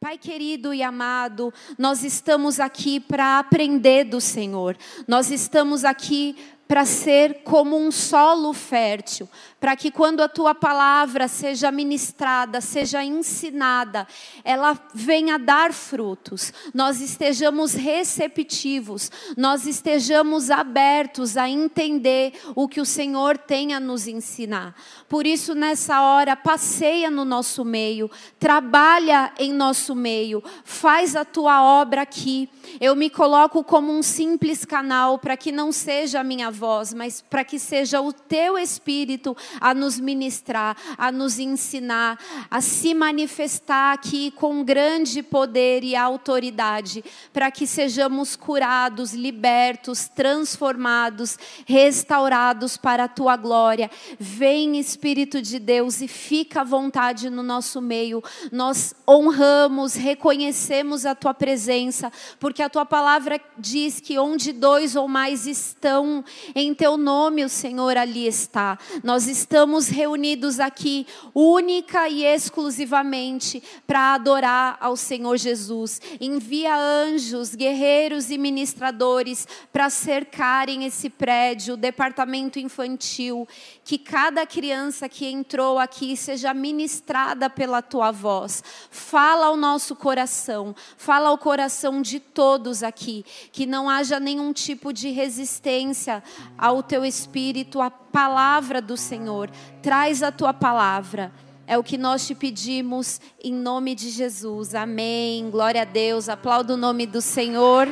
Pai querido e amado, nós estamos aqui para aprender do Senhor. Nós estamos aqui para ser como um solo fértil, para que quando a tua palavra seja ministrada, seja ensinada, ela venha dar frutos, nós estejamos receptivos, nós estejamos abertos a entender o que o Senhor tem a nos ensinar. Por isso, nessa hora, passeia no nosso meio, trabalha em nosso meio, faz a tua obra aqui. Eu me coloco como um simples canal para que não seja a minha voz, mas para que seja o teu Espírito a nos ministrar, a nos ensinar, a se manifestar aqui com grande poder e autoridade, para que sejamos curados, libertos, transformados, restaurados para a tua glória. Vem, Espírito de Deus, e fica à vontade no nosso meio. Nós honramos, reconhecemos a tua presença, porque a tua palavra diz que onde dois ou mais estão em teu nome, o Senhor ali está. Nós estamos reunidos aqui única e exclusivamente para adorar ao Senhor Jesus. Envia anjos, guerreiros e ministradores para cercarem esse prédio, o departamento infantil, que cada criança que entrou aqui seja ministrada pela tua voz. Fala ao nosso coração, fala ao coração de todos aqui, que não haja nenhum tipo de resistência ao teu espírito, à palavra do Senhor. Traz a tua palavra. É o que nós te pedimos em nome de Jesus. Amém. Glória a Deus. Aplauda o nome do Senhor.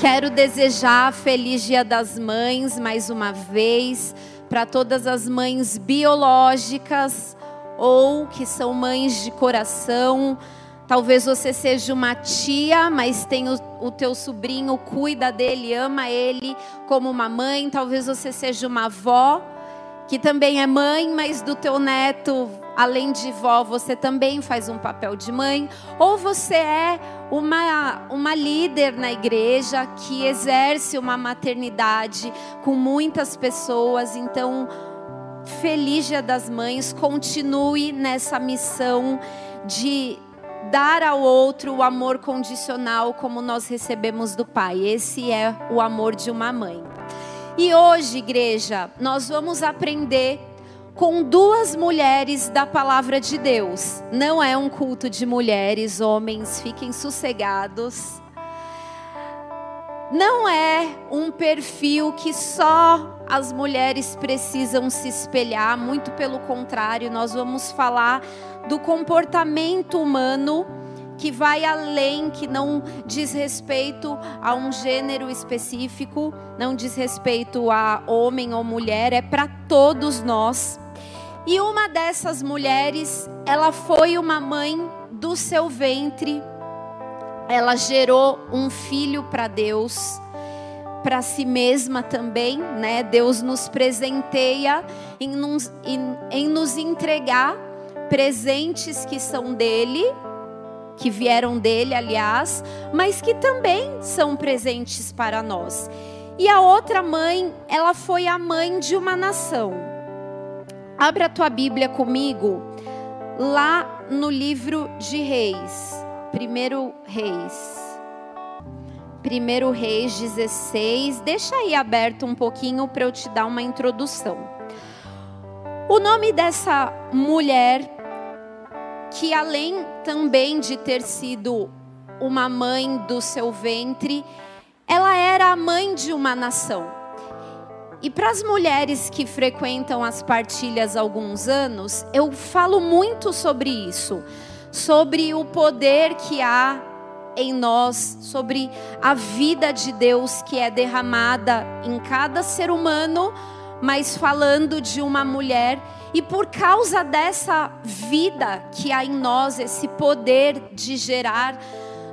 Quero desejar feliz Dia das Mães mais uma vez para todas as mães biológicas ou que são mães de coração. Talvez você seja uma tia, mas tem o, o, teu sobrinho, cuida dele, ama ele como uma mãe. Talvez você seja uma avó, que também é mãe, mas do teu neto, além de vó, você também faz um papel de mãe. Ou você é uma, uma líder na igreja que exerce uma maternidade com muitas pessoas. Então, feliz Dia das Mães, continue nessa missão de dar ao outro o amor condicional como nós recebemos do Pai. Esse é o amor de uma mãe. E hoje, igreja, nós vamos aprender com duas mulheres da palavra de Deus. Não é um culto de mulheres, homens, fiquem sossegados. Não é um perfil que só as mulheres precisam se espelhar, muito pelo contrário, nós vamos falar do comportamento humano que vai além, que não diz respeito a um gênero específico, não diz respeito a homem ou mulher, é para todos nós. E uma dessas mulheres, ela foi uma mãe do seu ventre, ela gerou um filho para Deus para si mesma também, né? Deus nos presenteia em nos, em, em nos entregar presentes que são dele, que vieram dele, aliás, mas que também são presentes para nós. E a outra mãe, ela foi a mãe de uma nação. Abra a tua Bíblia comigo, lá no livro de Reis, primeiro Reis. 1 Reis 16. Deixa aí aberto um pouquinho para eu te dar uma introdução. O nome dessa mulher, que além também de ter sido uma mãe do seu ventre, ela era a mãe de uma nação. E para as mulheres que frequentam as partilhas há alguns anos, eu falo muito sobre isso, sobre o poder que há em nós, sobre a vida de Deus que é derramada em cada ser humano, mas falando de uma mulher. E por causa dessa vida que há em nós, esse poder de gerar,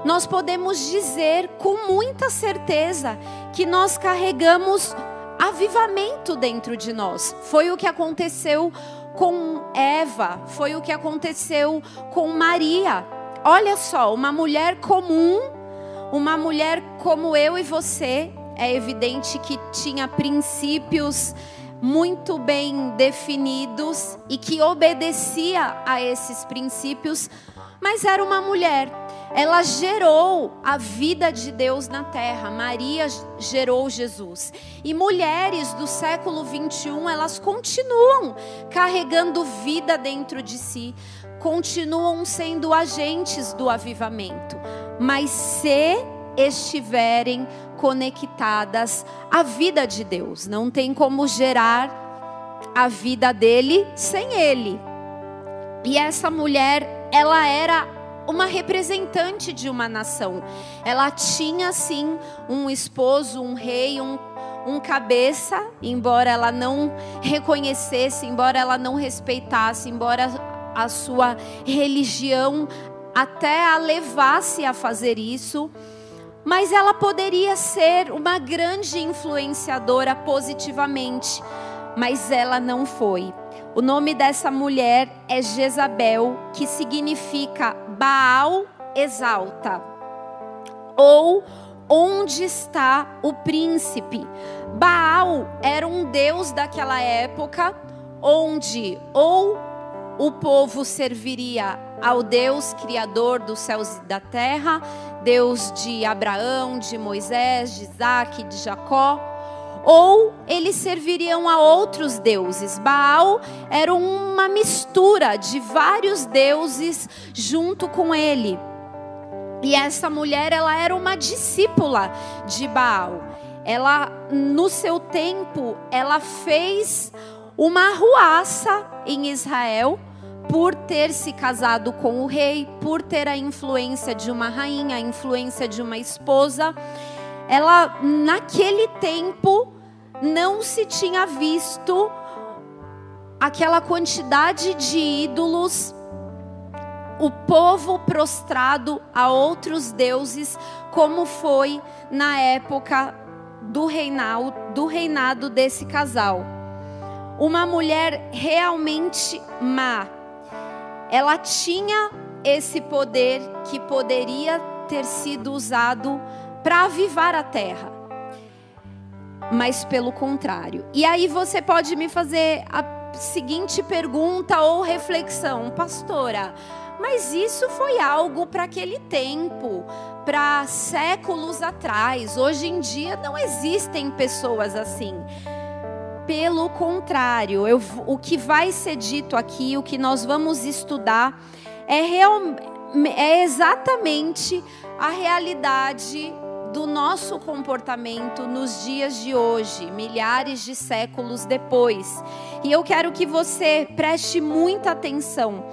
nós podemos dizer com muita certeza que nós carregamos avivamento dentro de nós. Foi o que aconteceu com Eva, foi o que aconteceu com Maria. Olha só, uma mulher comum, uma mulher como eu e você, é evidente que tinha princípios muito bem definidos e que obedecia a esses princípios, mas era uma mulher. Ela gerou a vida de Deus na terra. Maria gerou Jesus. E mulheres do século 21, elas continuam carregando vida dentro de si, continuam sendo agentes do avivamento. Mas se estiverem conectadas à vida de Deus. Não tem como gerar a vida dele sem ele. E essa mulher, ela era uma representante de uma nação. Ela tinha sim um esposo, um rei, um, um cabeça, embora ela não reconhecesse, embora ela não respeitasse, embora a sua religião até a levasse a fazer isso mas ela poderia ser uma grande influenciadora positivamente, mas ela não foi. O nome dessa mulher é Jezabel, que significa Baal exalta, ou onde está o príncipe. Baal era um deus daquela época, onde ou o povo serviria ao Deus criador dos céus e da terra, Deus de Abraão, de Moisés, de Isaac, de Jacó, ou eles serviriam a outros deuses. Baal era uma mistura de vários deuses junto com ele. E essa mulher, ela era uma discípula de Baal. Ela, no seu tempo, ela fez uma arruaça em Israel por ter se casado com o rei, por ter a influência de uma rainha, a influência de uma esposa, ela naquele tempo não se tinha visto aquela quantidade de ídolos, o povo prostrado a outros deuses, como foi na época do reinado, do reinado desse casal. Uma mulher realmente má, ela tinha esse poder que poderia ter sido usado para avivar a terra. Mas pelo contrário. E aí você pode me fazer a seguinte pergunta ou reflexão, pastora, mas isso foi algo para aquele tempo, para séculos atrás. Hoje em dia não existem pessoas assim. Pelo contrário, eu, o que vai ser dito aqui, o que nós vamos estudar, é, real, é exatamente a realidade do nosso comportamento nos dias de hoje, milhares de séculos depois. E eu quero que você preste muita atenção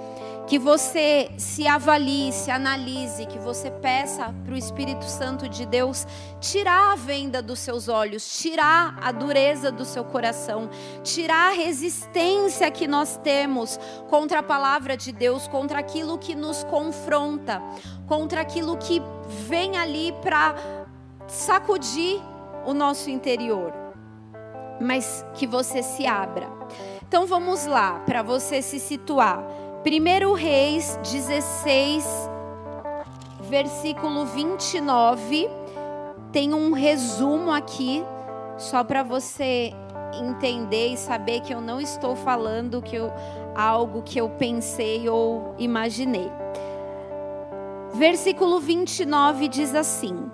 que você se avalie, se analise, que você peça para o Espírito Santo de Deus tirar a venda dos seus olhos, tirar a dureza do seu coração, tirar a resistência que nós temos contra a palavra de Deus, contra aquilo que nos confronta, contra aquilo que vem ali para sacudir o nosso interior. Mas que você se abra. Então vamos lá, para você se situar. 1 Reis 16, versículo 29, tem um resumo aqui, só para você entender e saber que eu não estou falando que eu, algo que eu pensei ou imaginei. Versículo 29 diz assim: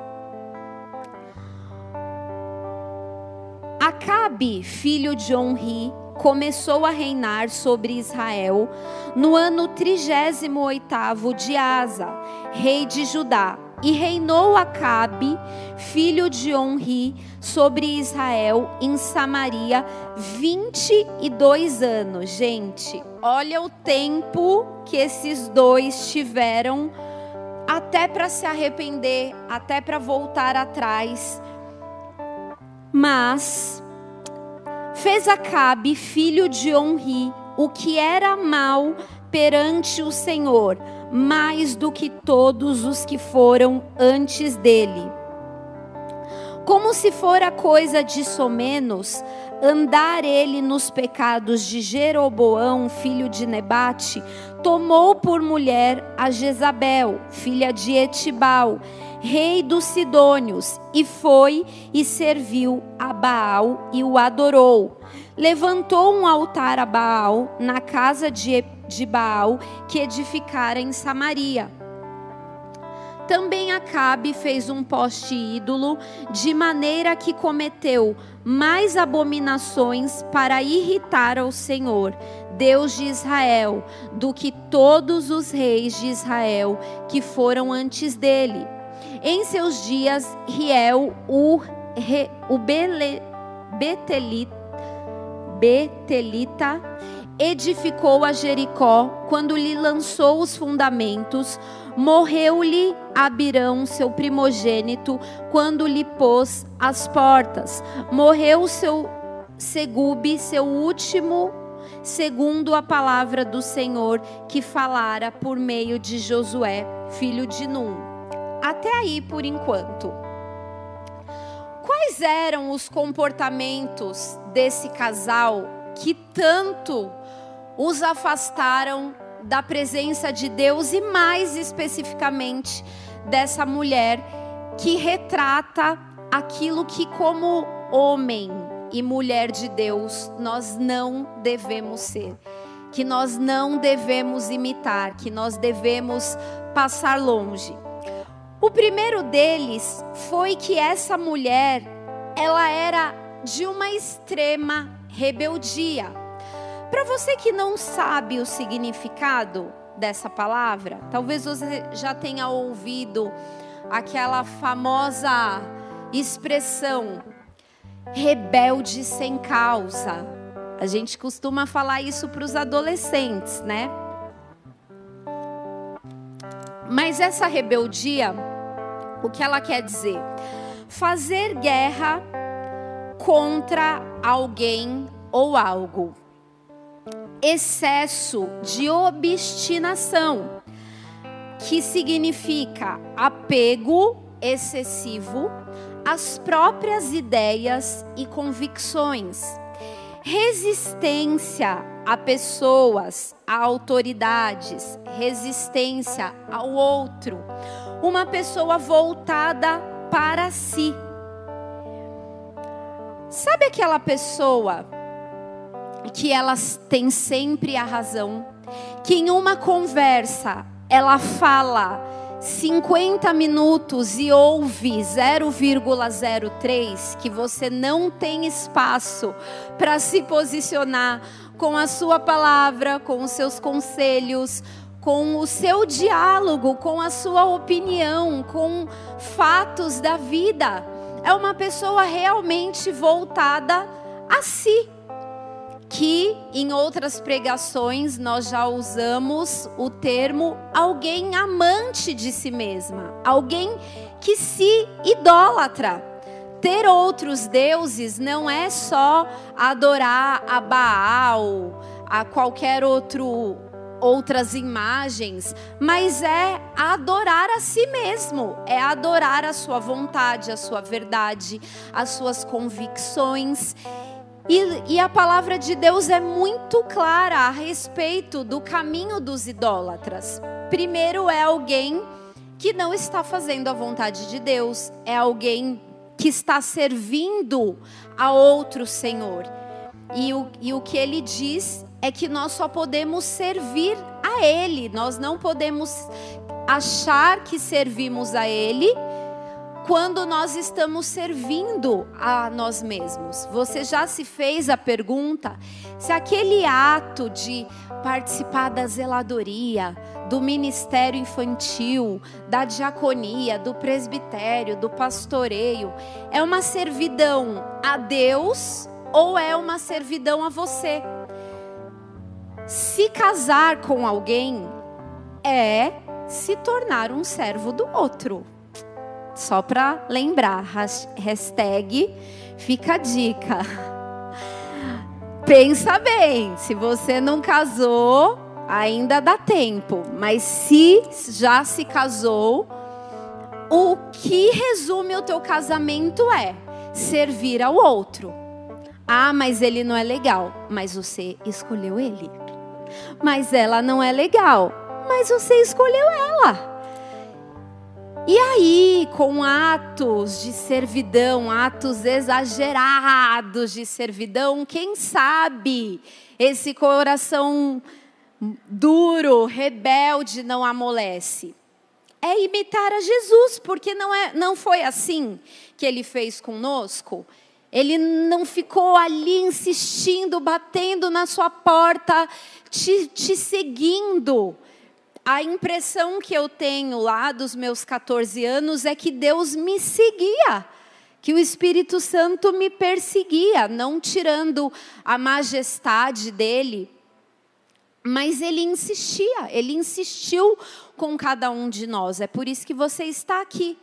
Acabe, filho de Onri, começou a reinar sobre Israel no ano 38 de Asa, rei de Judá. E reinou Acabe, filho de Onri, sobre Israel em Samaria 22 anos. Gente, olha o tempo que esses dois tiveram até para se arrepender, até para voltar atrás. Mas Fez Acabe, filho de Onri, o que era mal perante o Senhor, mais do que todos os que foram antes dele. Como se fora coisa de somenos, andar ele nos pecados de Jeroboão, filho de Nebate, tomou por mulher a Jezabel, filha de Etibal, rei dos Sidônios, e foi e serviu a Baal e o adorou. Levantou um altar a Baal na casa de, de Baal que edificara em Samaria. Também Acabe fez um poste ídolo, de maneira que cometeu mais abominações para irritar ao Senhor, Deus de Israel, do que todos os reis de Israel que foram antes dele. Em seus dias, Riel, o, o Bele, Betelita, Betelita, edificou a Jericó quando lhe lançou os fundamentos, morreu-lhe Abirão, seu primogênito, quando lhe pôs as portas. Morreu seu Segube, seu último, segundo a palavra do Senhor que falara por meio de Josué, filho de Num. Até aí por enquanto. Quais eram os comportamentos desse casal que tanto os afastaram da presença de Deus e mais especificamente dessa mulher que retrata aquilo que como homem e mulher de Deus nós não devemos ser, que nós não devemos imitar, que nós devemos passar longe. O primeiro deles foi que essa mulher, ela era de uma extrema rebeldia. Para você que não sabe o significado dessa palavra, talvez você já tenha ouvido aquela famosa expressão rebelde sem causa. A gente costuma falar isso para os adolescentes, né? Mas essa rebeldia, o que ela quer dizer? Fazer guerra contra alguém ou algo. Excesso de obstinação, que significa apego excessivo às próprias ideias e convicções. Resistência a pessoas, a autoridades, resistência ao outro. Uma pessoa voltada para si. Sabe aquela pessoa que elas têm sempre a razão, que em uma conversa ela fala 50 minutos e ouve 0,03, que você não tem espaço para se posicionar com a sua palavra, com os seus conselhos, com o seu diálogo, com a sua opinião, com fatos da vida é uma pessoa realmente voltada a si. Que em outras pregações nós já usamos o termo alguém amante de si mesma, alguém que se idólatra. Ter outros deuses não é só adorar a Baal, a qualquer outro outras imagens, mas é adorar a si mesmo, é adorar a sua vontade, a sua verdade, as suas convicções. E, e, a palavra de Deus é muito clara a respeito do caminho dos idólatras. Primeiro, é alguém que não está fazendo a vontade de Deus, é alguém que está servindo a outro Senhor. E o, e o que ele diz é que nós só podemos servir a Ele, nós não podemos achar que servimos a Ele quando nós estamos servindo a nós mesmos. Você já se fez a pergunta se aquele ato de participar da zeladoria, do ministério infantil, da diaconia, do presbitério, do pastoreio, é uma servidão a Deus ou é uma servidão a você? Se casar com alguém é se tornar um servo do outro. Só para lembrar, hashtag fica a dica. Pensa bem, se você não casou, ainda dá tempo, mas se já se casou, o que resume o teu casamento é servir ao outro. Ah, mas ele não é legal, mas você escolheu ele mas ela não é legal. Mas você escolheu ela. E aí, com atos de servidão, atos exagerados de servidão, quem sabe esse coração duro, rebelde não amolece? É imitar a Jesus, porque não, é, não foi assim que ele fez conosco. Ele não ficou ali insistindo, batendo na sua porta, te, te seguindo a impressão que eu tenho lá dos meus 14 anos é que Deus me seguia, que o Espírito Santo me perseguia, não tirando a majestade dele, mas ele insistia, ele insistiu com cada um de nós. É por isso que você está aqui.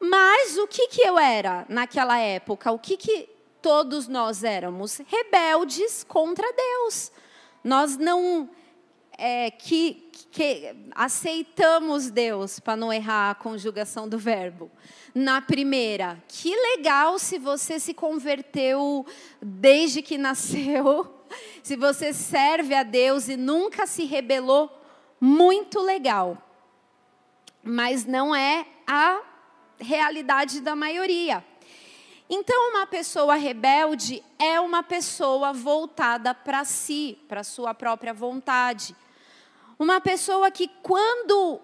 Mas o que, que eu era naquela época? O que, que todos nós éramos? Rebeldes contra Deus. Nós não é, que, que aceitamos Deus, para não errar a conjugação do verbo. Na primeira, que legal se você se converteu desde que nasceu, se você serve a Deus e nunca se rebelou, muito legal. Mas não é a realidade da maioria. Então, uma pessoa rebelde é uma pessoa voltada para si, para sua própria vontade. Uma pessoa que, quando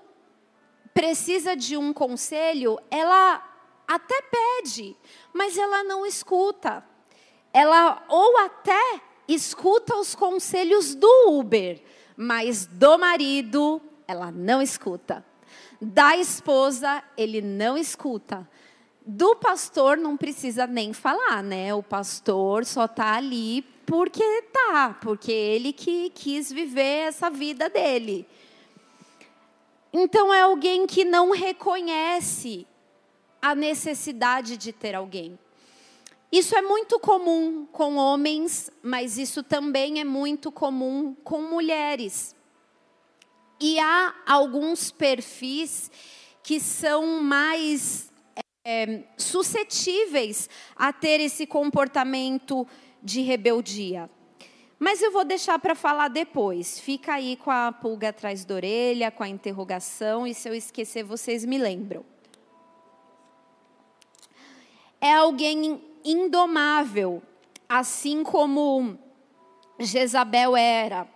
precisa de um conselho, ela até pede, mas ela não escuta. Ela ou até escuta os conselhos do Uber, mas do marido ela não escuta. Da esposa ele não escuta. Do pastor não precisa nem falar, né? O pastor só está ali porque tá, porque ele que quis viver essa vida dele. Então é alguém que não reconhece a necessidade de ter alguém. Isso é muito comum com homens, mas isso também é muito comum com mulheres. E há alguns perfis que são mais é, suscetíveis a ter esse comportamento de rebeldia. Mas eu vou deixar para falar depois. Fica aí com a pulga atrás da orelha, com a interrogação, e se eu esquecer, vocês me lembram. É alguém indomável, assim como Jezabel era.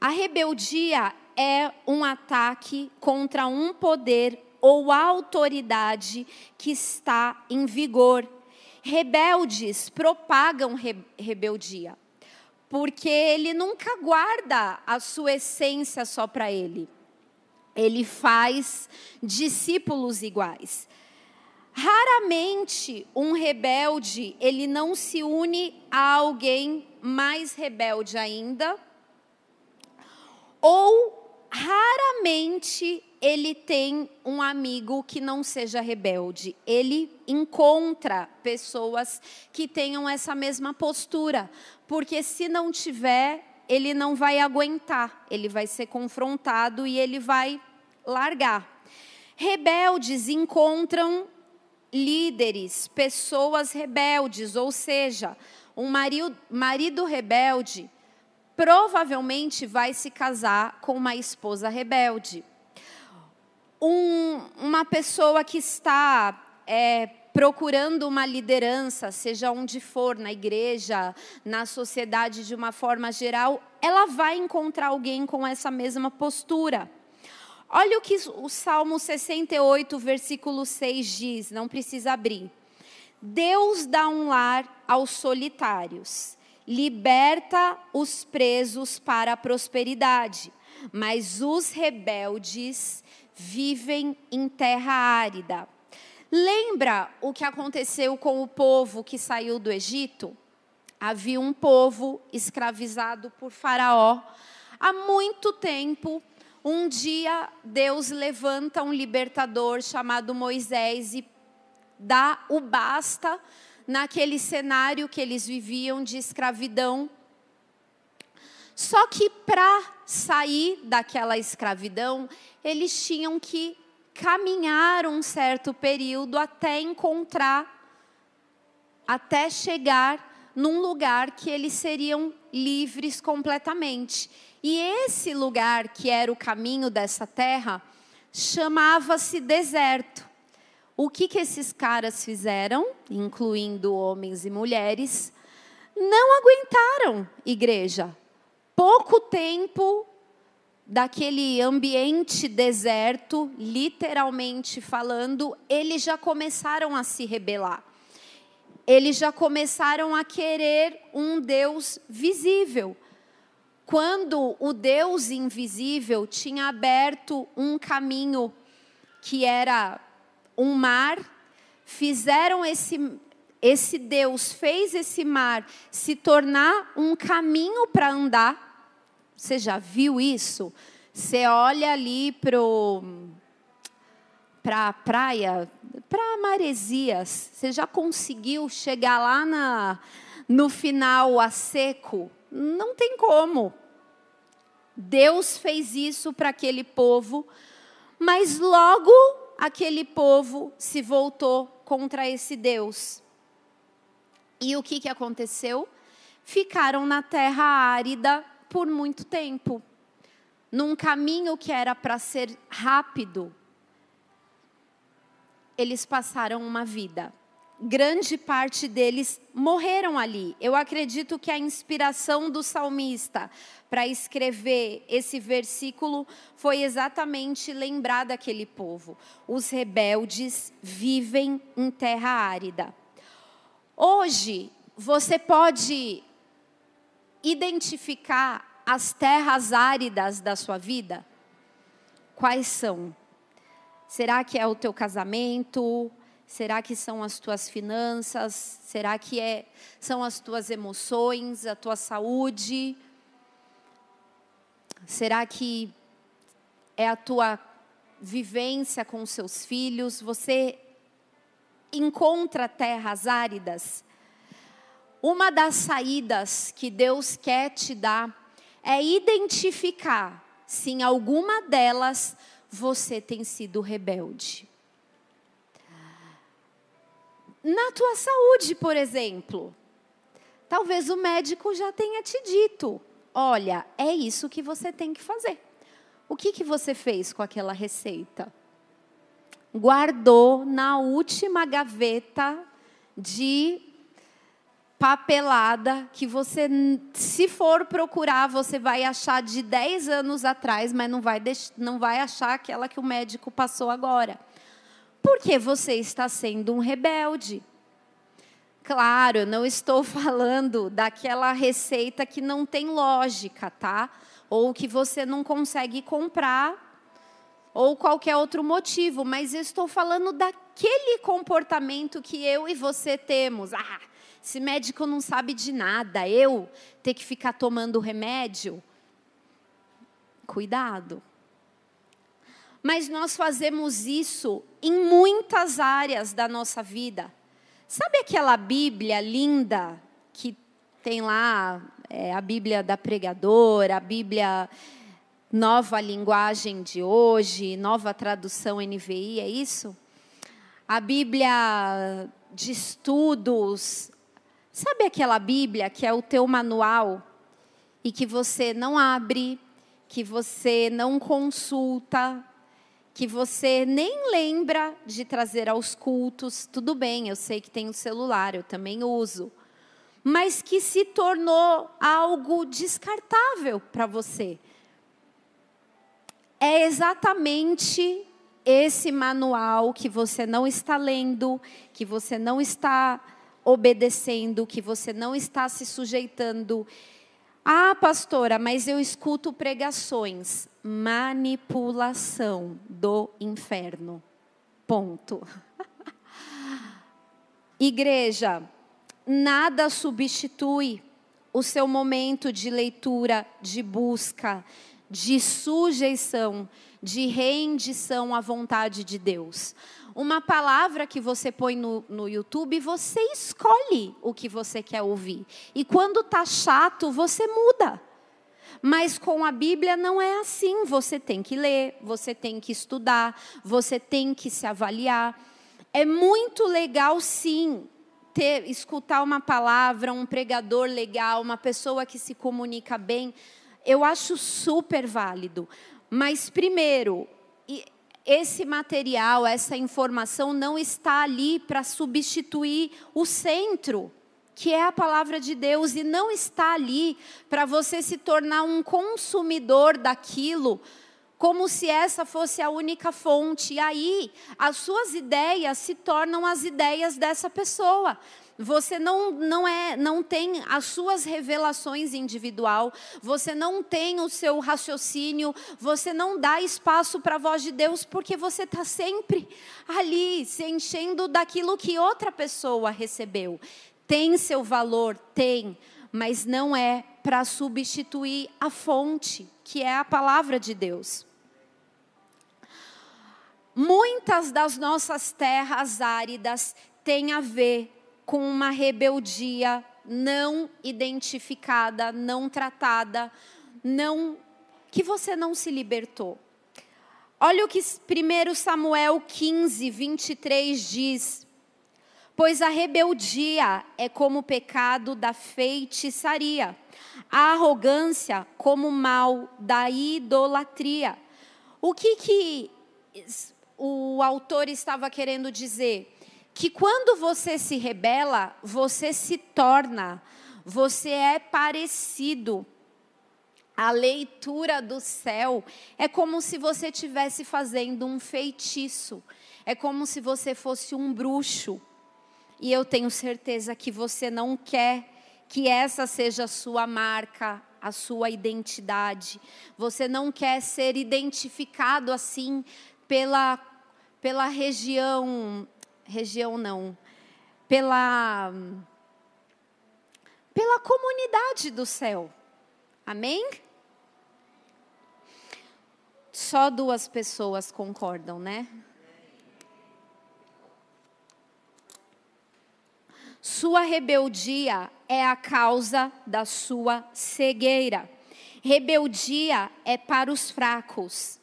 A rebeldia é um ataque contra um poder ou autoridade que está em vigor rebeldes propagam re rebeldia, porque ele nunca guarda a sua essência só para ele. Ele faz discípulos iguais. Raramente um rebelde, ele não se une a alguém mais rebelde ainda, ou raramente ele tem um amigo que não seja rebelde. Ele encontra pessoas que tenham essa mesma postura, porque se não tiver, ele não vai aguentar, ele vai ser confrontado e ele vai largar. Rebeldes encontram líderes, pessoas rebeldes, ou seja, um marido, marido rebelde provavelmente vai se casar com uma esposa rebelde um, uma pessoa que está é, procurando uma liderança, seja onde for, na igreja, na sociedade de uma forma geral, ela vai encontrar alguém com essa mesma postura. Olha o que o Salmo 68, versículo 6 diz, não precisa abrir. Deus dá um lar aos solitários, liberta os presos para a prosperidade, mas os rebeldes vivem em terra árida. Lembra o que aconteceu com o povo que saiu do Egito? Havia um povo escravizado por Faraó há muito tempo. Um dia Deus levanta um libertador chamado Moisés e dá o basta naquele cenário que eles viviam de escravidão. Só que para sair daquela escravidão, eles tinham que caminhar um certo período até encontrar, até chegar num lugar que eles seriam livres completamente. E esse lugar, que era o caminho dessa terra, chamava-se deserto. O que, que esses caras fizeram, incluindo homens e mulheres? Não aguentaram, igreja. Pouco tempo daquele ambiente deserto, literalmente falando, eles já começaram a se rebelar. Eles já começaram a querer um Deus visível. Quando o Deus invisível tinha aberto um caminho que era um mar, fizeram esse esse Deus fez esse mar se tornar um caminho para andar. Você já viu isso? Você olha ali para para a praia, para Maresias, você já conseguiu chegar lá na, no final a seco? Não tem como. Deus fez isso para aquele povo, mas logo aquele povo se voltou contra esse Deus. E o que, que aconteceu? Ficaram na terra árida por muito tempo, num caminho que era para ser rápido. Eles passaram uma vida. Grande parte deles morreram ali. Eu acredito que a inspiração do salmista para escrever esse versículo foi exatamente lembrar daquele povo. Os rebeldes vivem em terra árida. Hoje, você pode identificar as terras áridas da sua vida? Quais são? Será que é o teu casamento? Será que são as tuas finanças? Será que é, são as tuas emoções, a tua saúde? Será que é a tua vivência com os seus filhos? Você encontra terras áridas? Uma das saídas que Deus quer te dar é identificar se em alguma delas você tem sido rebelde. Na tua saúde, por exemplo, talvez o médico já tenha te dito: olha, é isso que você tem que fazer. O que, que você fez com aquela receita? Guardou na última gaveta de papelada que você, se for procurar, você vai achar de 10 anos atrás, mas não vai, não vai achar aquela que o médico passou agora. Porque você está sendo um rebelde. Claro, eu não estou falando daquela receita que não tem lógica, tá? Ou que você não consegue comprar, ou qualquer outro motivo, mas eu estou falando daquele comportamento que eu e você temos. Ah, esse médico não sabe de nada, eu ter que ficar tomando remédio. Cuidado. Mas nós fazemos isso em muitas áreas da nossa vida. Sabe aquela Bíblia linda que tem lá é, a Bíblia da pregadora, a Bíblia nova linguagem de hoje, nova tradução NVI, é isso? A Bíblia de estudos. Sabe aquela Bíblia que é o teu manual e que você não abre, que você não consulta, que você nem lembra de trazer aos cultos, tudo bem, eu sei que tem o um celular, eu também uso, mas que se tornou algo descartável para você. É exatamente esse manual que você não está lendo, que você não está obedecendo, que você não está se sujeitando. Ah, pastora, mas eu escuto pregações manipulação do inferno. Ponto. Igreja, nada substitui o seu momento de leitura, de busca, de sujeição, de rendição à vontade de Deus. Uma palavra que você põe no, no YouTube, você escolhe o que você quer ouvir. E quando tá chato, você muda. Mas com a Bíblia não é assim. Você tem que ler, você tem que estudar, você tem que se avaliar. É muito legal, sim, ter, escutar uma palavra, um pregador legal, uma pessoa que se comunica bem. Eu acho super válido. Mas, primeiro, esse material, essa informação não está ali para substituir o centro, que é a palavra de Deus, e não está ali para você se tornar um consumidor daquilo, como se essa fosse a única fonte. E aí, as suas ideias se tornam as ideias dessa pessoa. Você não, não, é, não tem as suas revelações individual, você não tem o seu raciocínio, você não dá espaço para a voz de Deus, porque você está sempre ali, se enchendo daquilo que outra pessoa recebeu. Tem seu valor? Tem, mas não é para substituir a fonte, que é a palavra de Deus. Muitas das nossas terras áridas têm a ver com uma rebeldia não identificada, não tratada, não que você não se libertou. Olha o que 1 Samuel 15, 23 diz: Pois a rebeldia é como o pecado da feitiçaria, a arrogância como o mal da idolatria. O que, que o autor estava querendo dizer? Que quando você se rebela, você se torna, você é parecido. A leitura do céu é como se você estivesse fazendo um feitiço, é como se você fosse um bruxo. E eu tenho certeza que você não quer que essa seja a sua marca, a sua identidade. Você não quer ser identificado assim pela, pela região região não, pela pela comunidade do céu. Amém? Só duas pessoas concordam, né? Sua rebeldia é a causa da sua cegueira. Rebeldia é para os fracos.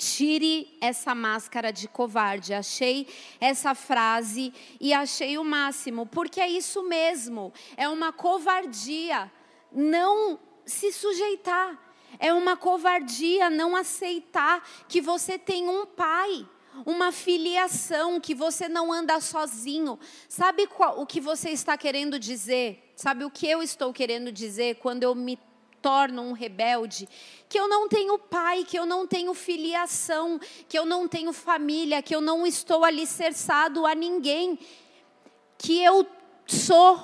Tire essa máscara de covarde. Achei essa frase e achei o máximo, porque é isso mesmo. É uma covardia não se sujeitar. É uma covardia não aceitar que você tem um pai, uma filiação, que você não anda sozinho. Sabe qual, o que você está querendo dizer? Sabe o que eu estou querendo dizer quando eu me torno um rebelde, que eu não tenho pai, que eu não tenho filiação, que eu não tenho família, que eu não estou alicerçado a ninguém, que eu sou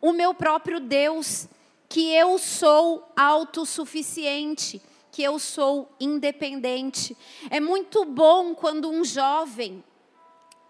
o meu próprio Deus, que eu sou autossuficiente, que eu sou independente. É muito bom quando um jovem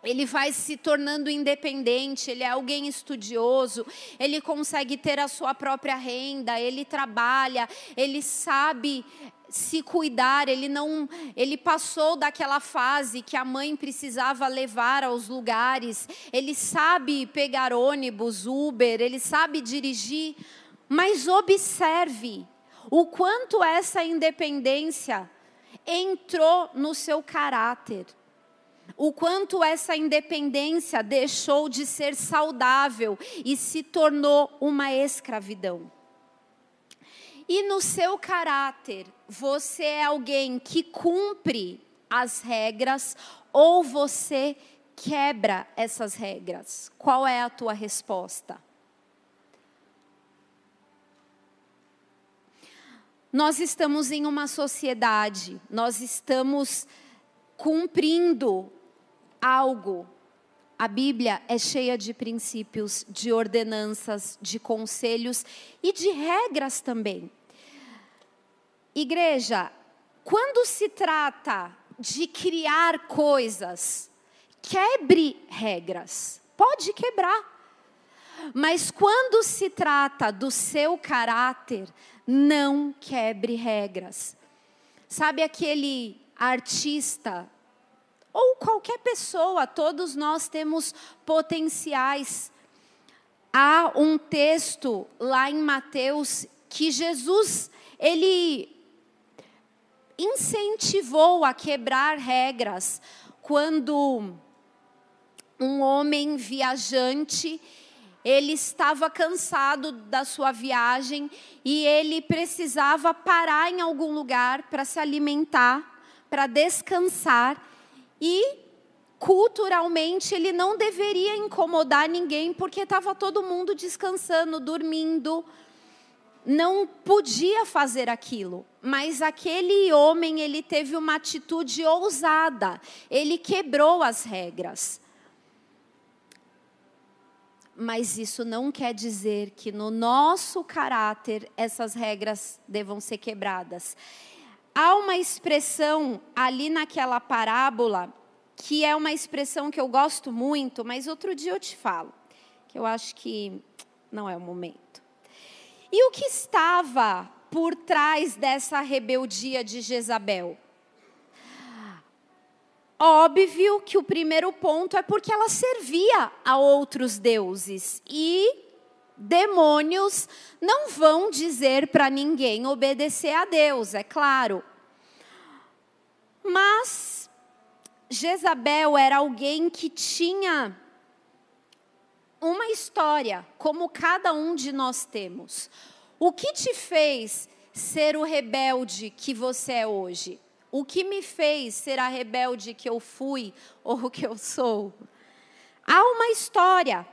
ele vai se tornando independente, ele é alguém estudioso, ele consegue ter a sua própria renda, ele trabalha, ele sabe se cuidar, ele não, ele passou daquela fase que a mãe precisava levar aos lugares, ele sabe pegar ônibus, Uber, ele sabe dirigir, mas observe o quanto essa independência entrou no seu caráter o quanto essa independência deixou de ser saudável e se tornou uma escravidão. E no seu caráter, você é alguém que cumpre as regras ou você quebra essas regras? Qual é a tua resposta? Nós estamos em uma sociedade, nós estamos cumprindo algo. A Bíblia é cheia de princípios, de ordenanças, de conselhos e de regras também. Igreja, quando se trata de criar coisas, quebre regras. Pode quebrar. Mas quando se trata do seu caráter, não quebre regras. Sabe aquele artista ou qualquer pessoa, todos nós temos potenciais. Há um texto lá em Mateus que Jesus, ele incentivou a quebrar regras quando um homem viajante, ele estava cansado da sua viagem e ele precisava parar em algum lugar para se alimentar para descansar e culturalmente ele não deveria incomodar ninguém porque estava todo mundo descansando, dormindo. Não podia fazer aquilo, mas aquele homem ele teve uma atitude ousada. Ele quebrou as regras. Mas isso não quer dizer que no nosso caráter essas regras devam ser quebradas. Há uma expressão ali naquela parábola que é uma expressão que eu gosto muito, mas outro dia eu te falo, que eu acho que não é o momento. E o que estava por trás dessa rebeldia de Jezabel? Óbvio que o primeiro ponto é porque ela servia a outros deuses e demônios não vão dizer para ninguém obedecer a Deus, é claro. Mas Jezabel era alguém que tinha uma história, como cada um de nós temos. O que te fez ser o rebelde que você é hoje? O que me fez ser a rebelde que eu fui ou que eu sou? Há uma história.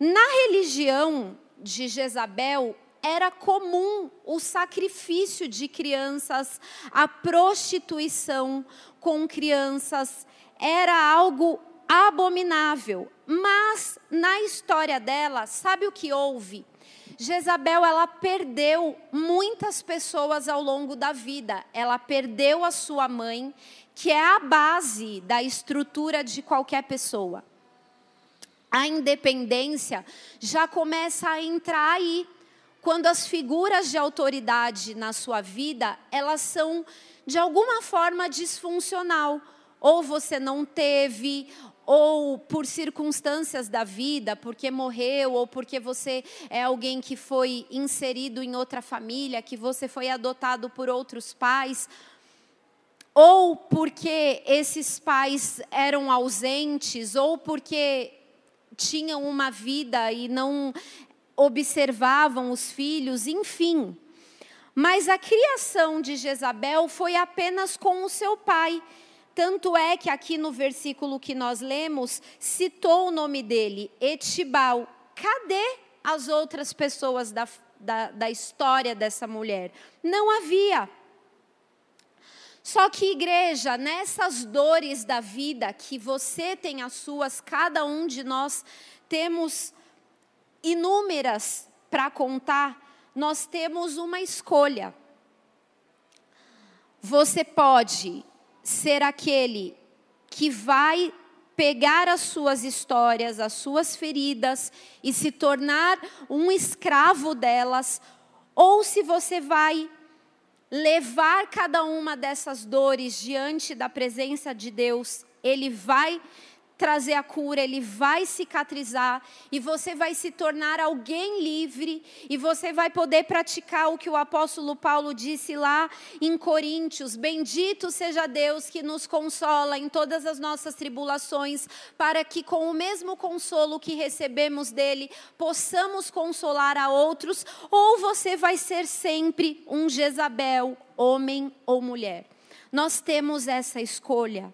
Na religião de Jezabel, era comum o sacrifício de crianças, a prostituição com crianças, era algo abominável. Mas na história dela, sabe o que houve? Jezabel, ela perdeu muitas pessoas ao longo da vida. Ela perdeu a sua mãe, que é a base da estrutura de qualquer pessoa. A independência já começa a entrar aí quando as figuras de autoridade na sua vida, elas são de alguma forma disfuncional, ou você não teve, ou por circunstâncias da vida, porque morreu, ou porque você é alguém que foi inserido em outra família, que você foi adotado por outros pais, ou porque esses pais eram ausentes, ou porque tinham uma vida e não observavam os filhos, enfim. Mas a criação de Jezabel foi apenas com o seu pai. Tanto é que aqui no versículo que nós lemos, citou o nome dele, Etibal. Cadê as outras pessoas da, da, da história dessa mulher? Não havia. Só que, igreja, nessas dores da vida, que você tem as suas, cada um de nós temos inúmeras para contar, nós temos uma escolha. Você pode ser aquele que vai pegar as suas histórias, as suas feridas e se tornar um escravo delas, ou se você vai levar cada uma dessas dores diante da presença de Deus, Ele vai trazer a cura, ele vai cicatrizar e você vai se tornar alguém livre e você vai poder praticar o que o apóstolo Paulo disse lá em Coríntios: Bendito seja Deus que nos consola em todas as nossas tribulações, para que com o mesmo consolo que recebemos dele, possamos consolar a outros, ou você vai ser sempre um Jezabel, homem ou mulher. Nós temos essa escolha.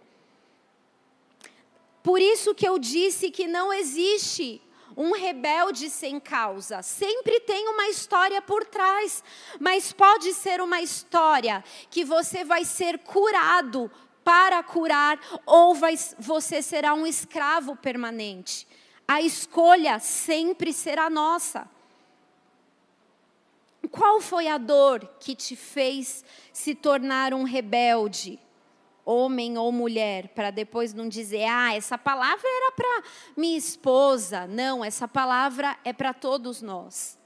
Por isso que eu disse que não existe um rebelde sem causa. Sempre tem uma história por trás, mas pode ser uma história que você vai ser curado para curar ou vai, você será um escravo permanente. A escolha sempre será nossa. Qual foi a dor que te fez se tornar um rebelde? Homem ou mulher, para depois não dizer, ah, essa palavra era para minha esposa. Não, essa palavra é para todos nós.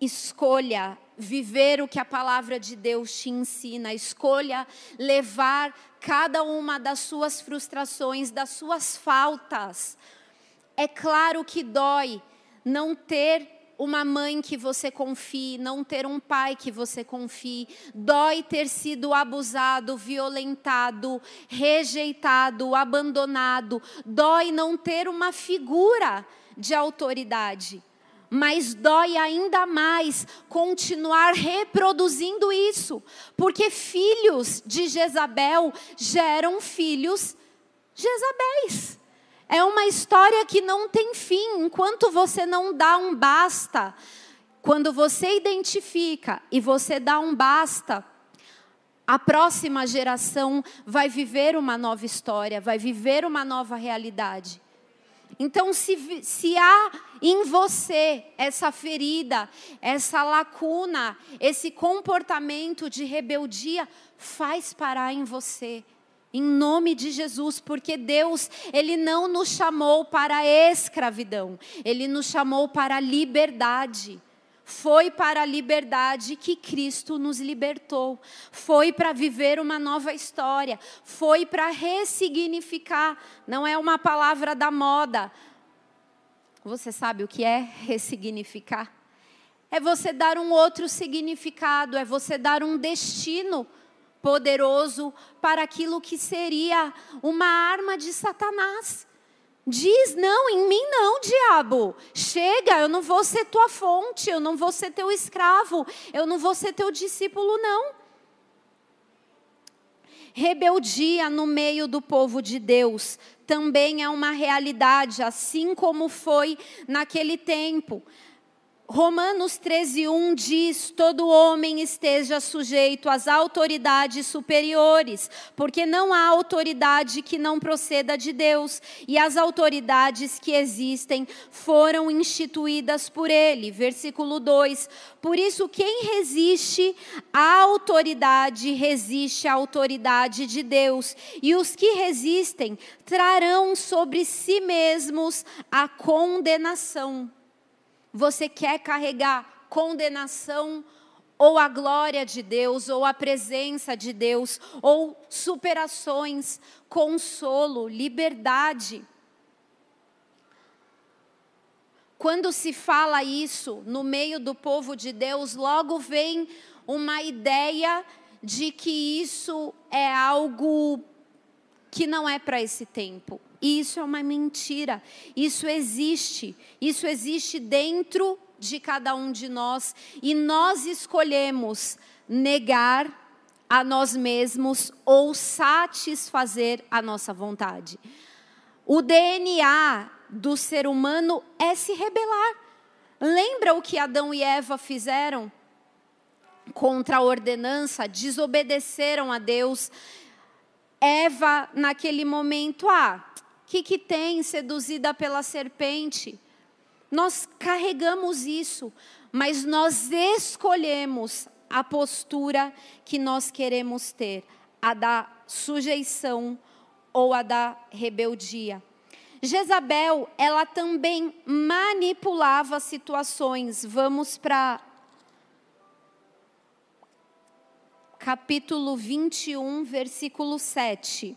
Escolha viver o que a palavra de Deus te ensina, escolha levar cada uma das suas frustrações, das suas faltas. É claro que dói não ter uma mãe que você confie, não ter um pai que você confie. Dói ter sido abusado, violentado, rejeitado, abandonado. Dói não ter uma figura de autoridade. Mas dói ainda mais continuar reproduzindo isso, porque filhos de Jezabel geram filhos Jezabéis. É uma história que não tem fim enquanto você não dá um basta. Quando você identifica e você dá um basta, a próxima geração vai viver uma nova história, vai viver uma nova realidade. Então, se, se há em você essa ferida, essa lacuna, esse comportamento de rebeldia, faz parar em você. Em nome de Jesus, porque Deus, Ele não nos chamou para a escravidão, Ele nos chamou para a liberdade. Foi para a liberdade que Cristo nos libertou. Foi para viver uma nova história. Foi para ressignificar. Não é uma palavra da moda. Você sabe o que é ressignificar? É você dar um outro significado, é você dar um destino poderoso para aquilo que seria uma arma de Satanás. Diz não, em mim não, diabo. Chega, eu não vou ser tua fonte, eu não vou ser teu escravo, eu não vou ser teu discípulo, não. Rebeldia no meio do povo de Deus também é uma realidade, assim como foi naquele tempo. Romanos 13:1 diz: todo homem esteja sujeito às autoridades superiores, porque não há autoridade que não proceda de Deus, e as autoridades que existem foram instituídas por ele. Versículo 2: Por isso quem resiste à autoridade resiste à autoridade de Deus, e os que resistem trarão sobre si mesmos a condenação. Você quer carregar condenação ou a glória de Deus, ou a presença de Deus, ou superações, consolo, liberdade. Quando se fala isso no meio do povo de Deus, logo vem uma ideia de que isso é algo que não é para esse tempo. E isso é uma mentira. Isso existe. Isso existe dentro de cada um de nós. E nós escolhemos negar a nós mesmos ou satisfazer a nossa vontade. O DNA do ser humano é se rebelar. Lembra o que Adão e Eva fizeram? Contra a ordenança, desobedeceram a Deus. Eva, naquele momento, ah, que, que tem seduzida pela serpente? Nós carregamos isso, mas nós escolhemos a postura que nós queremos ter, a da sujeição ou a da rebeldia. Jezabel, ela também manipulava situações. Vamos para capítulo 21, versículo 7.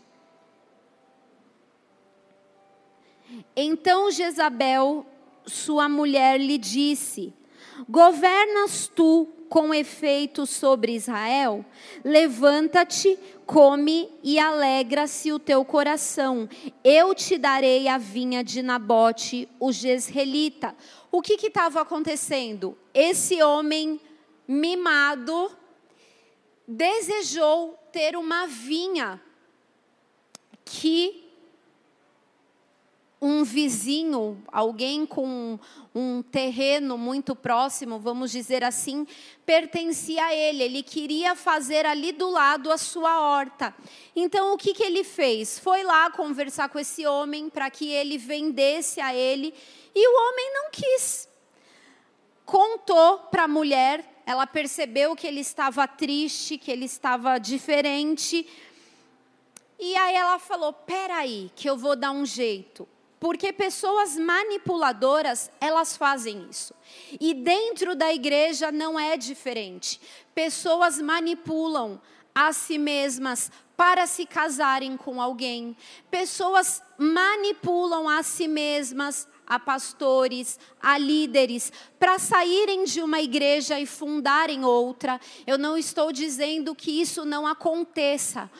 Então Jezabel, sua mulher, lhe disse: Governas tu com efeito sobre Israel? Levanta-te, come e alegra-se o teu coração. Eu te darei a vinha de Nabote, o jezreelita. O que estava acontecendo? Esse homem mimado desejou ter uma vinha que um vizinho, alguém com um terreno muito próximo, vamos dizer assim, pertencia a ele. Ele queria fazer ali do lado a sua horta. Então, o que, que ele fez? Foi lá conversar com esse homem para que ele vendesse a ele. E o homem não quis. Contou para a mulher, ela percebeu que ele estava triste, que ele estava diferente. E aí ela falou: peraí, que eu vou dar um jeito. Porque pessoas manipuladoras, elas fazem isso. E dentro da igreja não é diferente. Pessoas manipulam a si mesmas para se casarem com alguém. Pessoas manipulam a si mesmas, a pastores, a líderes, para saírem de uma igreja e fundarem outra. Eu não estou dizendo que isso não aconteça,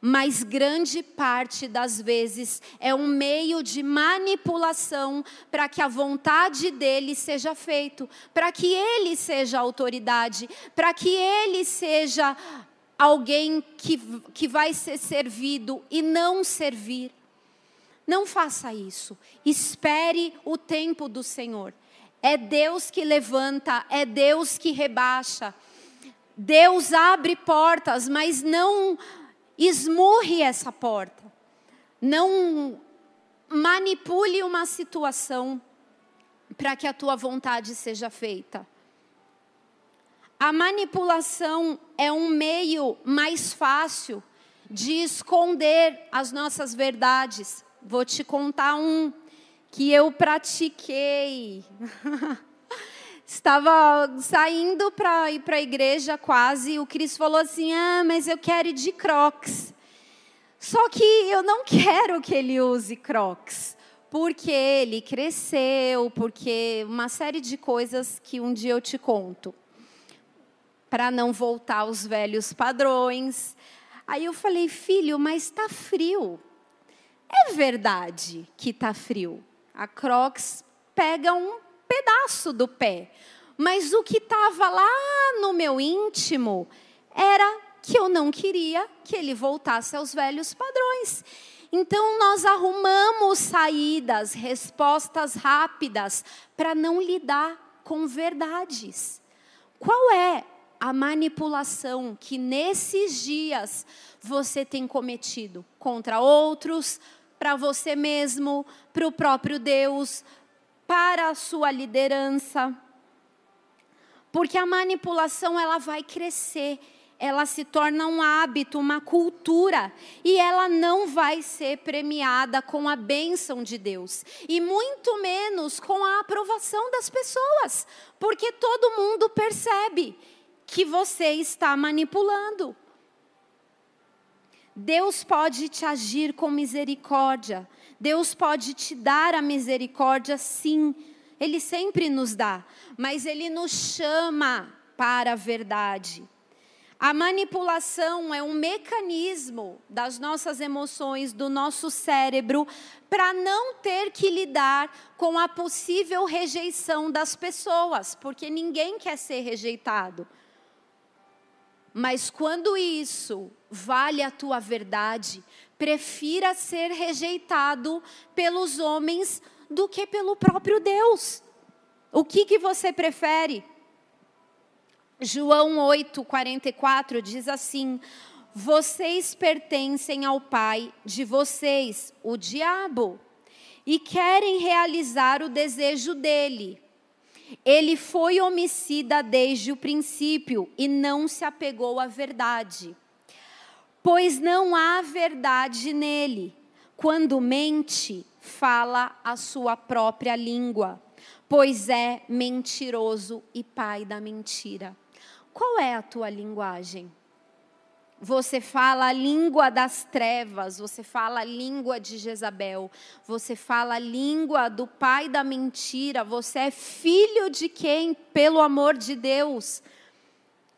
mas grande parte das vezes é um meio de manipulação para que a vontade dele seja feito, para que ele seja autoridade, para que ele seja alguém que, que vai ser servido e não servir. Não faça isso. Espere o tempo do Senhor. É Deus que levanta, é Deus que rebaixa. Deus abre portas, mas não esmurre essa porta. Não manipule uma situação para que a tua vontade seja feita. A manipulação é um meio mais fácil de esconder as nossas verdades. Vou te contar um que eu pratiquei. Estava saindo para ir para a igreja quase, o Cris falou assim: "Ah, mas eu quero ir de Crocs". Só que eu não quero que ele use Crocs, porque ele cresceu, porque uma série de coisas que um dia eu te conto. Para não voltar aos velhos padrões. Aí eu falei: "Filho, mas está frio". É verdade que está frio. A Crocs pega um pedaço do pé. Mas o que estava lá no meu íntimo era que eu não queria que ele voltasse aos velhos padrões. Então nós arrumamos saídas, respostas rápidas para não lidar com verdades. Qual é a manipulação que nesses dias você tem cometido contra outros, para você mesmo, para o próprio Deus, para a sua liderança. Porque a manipulação ela vai crescer, ela se torna um hábito, uma cultura, e ela não vai ser premiada com a bênção de Deus, e muito menos com a aprovação das pessoas, porque todo mundo percebe que você está manipulando. Deus pode te agir com misericórdia, Deus pode te dar a misericórdia, sim, Ele sempre nos dá, mas Ele nos chama para a verdade. A manipulação é um mecanismo das nossas emoções, do nosso cérebro, para não ter que lidar com a possível rejeição das pessoas, porque ninguém quer ser rejeitado. Mas quando isso vale a tua verdade, prefira ser rejeitado pelos homens do que pelo próprio Deus. O que, que você prefere? João 8, 44 diz assim: Vocês pertencem ao pai de vocês, o diabo, e querem realizar o desejo dele. Ele foi homicida desde o princípio e não se apegou à verdade pois não há verdade nele. Quando mente, fala a sua própria língua, pois é mentiroso e pai da mentira. Qual é a tua linguagem? Você fala a língua das trevas, você fala a língua de Jezabel, você fala a língua do pai da mentira, você é filho de quem, pelo amor de Deus?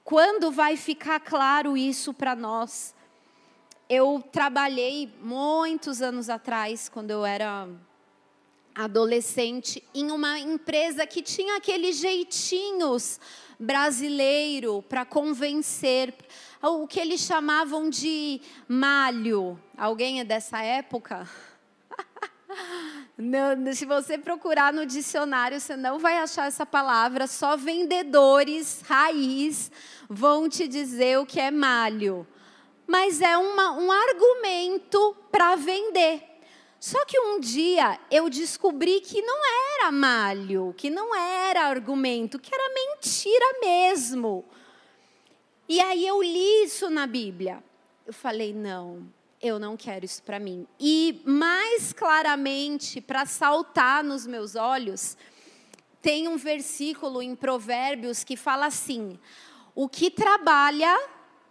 Quando vai ficar claro isso para nós? Eu trabalhei muitos anos atrás, quando eu era adolescente, em uma empresa que tinha aqueles jeitinhos brasileiro para convencer, o que eles chamavam de malho. Alguém é dessa época? Não, se você procurar no dicionário, você não vai achar essa palavra. Só vendedores raiz vão te dizer o que é malho mas é uma, um argumento para vender. Só que um dia eu descobri que não era malho, que não era argumento, que era mentira mesmo. E aí eu li isso na Bíblia. Eu falei, não, eu não quero isso para mim. E mais claramente, para saltar nos meus olhos, tem um versículo em Provérbios que fala assim: o que trabalha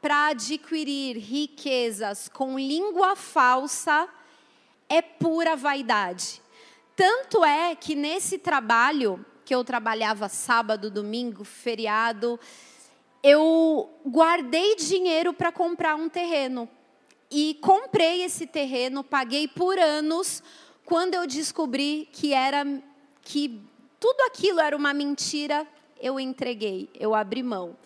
para adquirir riquezas com língua falsa é pura vaidade. Tanto é que nesse trabalho, que eu trabalhava sábado, domingo, feriado, eu guardei dinheiro para comprar um terreno. e comprei esse terreno, paguei por anos, quando eu descobri que era que tudo aquilo era uma mentira, eu entreguei, eu abri mão.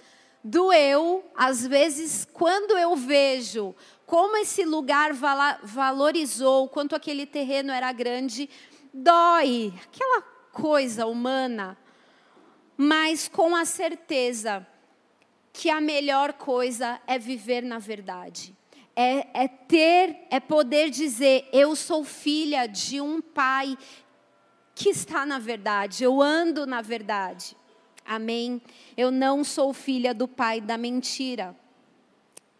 Doeu, às vezes, quando eu vejo como esse lugar valorizou, quanto aquele terreno era grande, dói, aquela coisa humana, mas com a certeza que a melhor coisa é viver na verdade. É, é, ter, é poder dizer: eu sou filha de um pai que está na verdade, eu ando na verdade. Amém? Eu não sou filha do pai da mentira.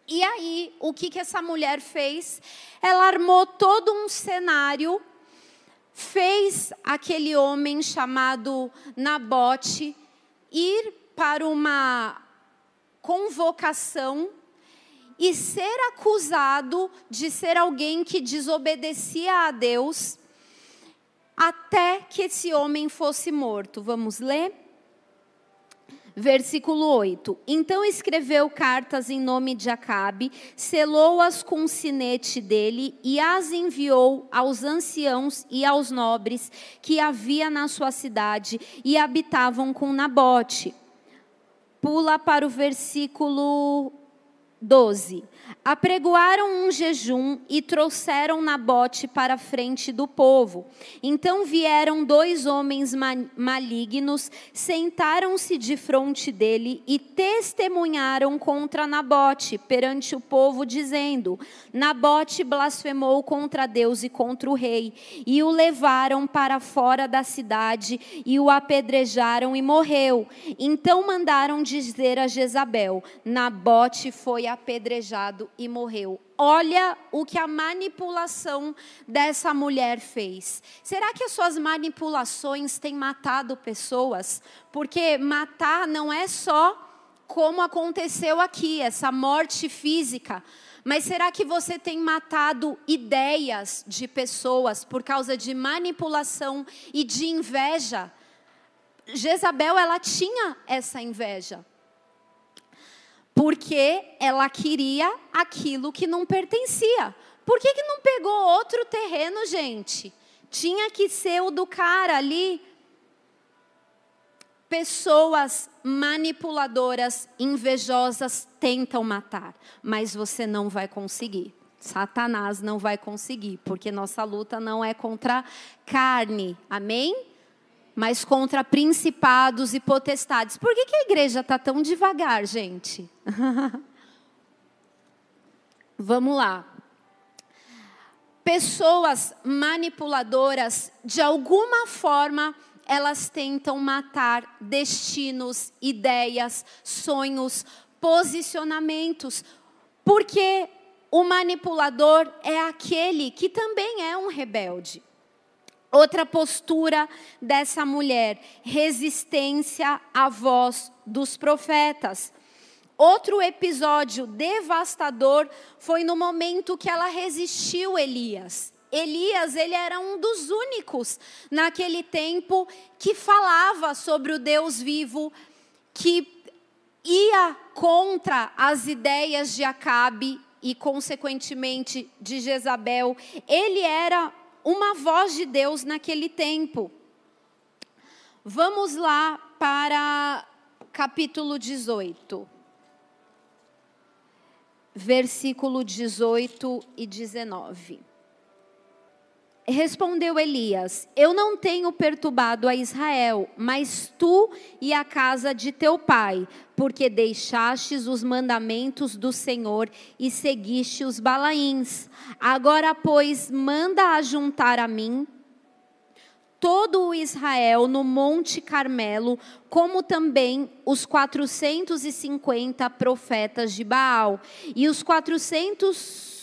E aí, o que, que essa mulher fez? Ela armou todo um cenário, fez aquele homem chamado Nabote ir para uma convocação e ser acusado de ser alguém que desobedecia a Deus até que esse homem fosse morto. Vamos ler? Versículo 8: Então escreveu cartas em nome de Acabe, selou-as com o sinete dele e as enviou aos anciãos e aos nobres que havia na sua cidade e habitavam com Nabote. Pula para o versículo 12. Apregoaram um jejum e trouxeram Nabote para a frente do povo. Então vieram dois homens malignos, sentaram-se de frente dele e testemunharam contra Nabote perante o povo, dizendo: Nabote blasfemou contra Deus e contra o rei. E o levaram para fora da cidade e o apedrejaram e morreu. Então mandaram dizer a Jezabel: Nabote foi apedrejado e morreu. Olha o que a manipulação dessa mulher fez. Será que as suas manipulações têm matado pessoas? Porque matar não é só como aconteceu aqui, essa morte física. Mas será que você tem matado ideias de pessoas por causa de manipulação e de inveja? Jezabel, ela tinha essa inveja porque ela queria aquilo que não pertencia. Por que, que não pegou outro terreno, gente? Tinha que ser o do cara ali. Pessoas manipuladoras, invejosas tentam matar, mas você não vai conseguir. Satanás não vai conseguir, porque nossa luta não é contra carne. Amém? Mas contra principados e potestades. Por que, que a igreja está tão devagar, gente? Vamos lá. Pessoas manipuladoras, de alguma forma, elas tentam matar destinos, ideias, sonhos, posicionamentos. Porque o manipulador é aquele que também é um rebelde. Outra postura dessa mulher, resistência à voz dos profetas. Outro episódio devastador foi no momento que ela resistiu Elias. Elias, ele era um dos únicos naquele tempo que falava sobre o Deus vivo, que ia contra as ideias de Acabe e, consequentemente, de Jezabel. Ele era uma voz de Deus naquele tempo. Vamos lá para capítulo 18. Versículo 18 e 19. Respondeu Elias: Eu não tenho perturbado a Israel, mas tu e a casa de teu pai, porque deixastes os mandamentos do Senhor e seguiste os Balaíns. Agora, pois, manda ajuntar a mim todo o Israel no Monte Carmelo, como também os 450 profetas de Baal e os 400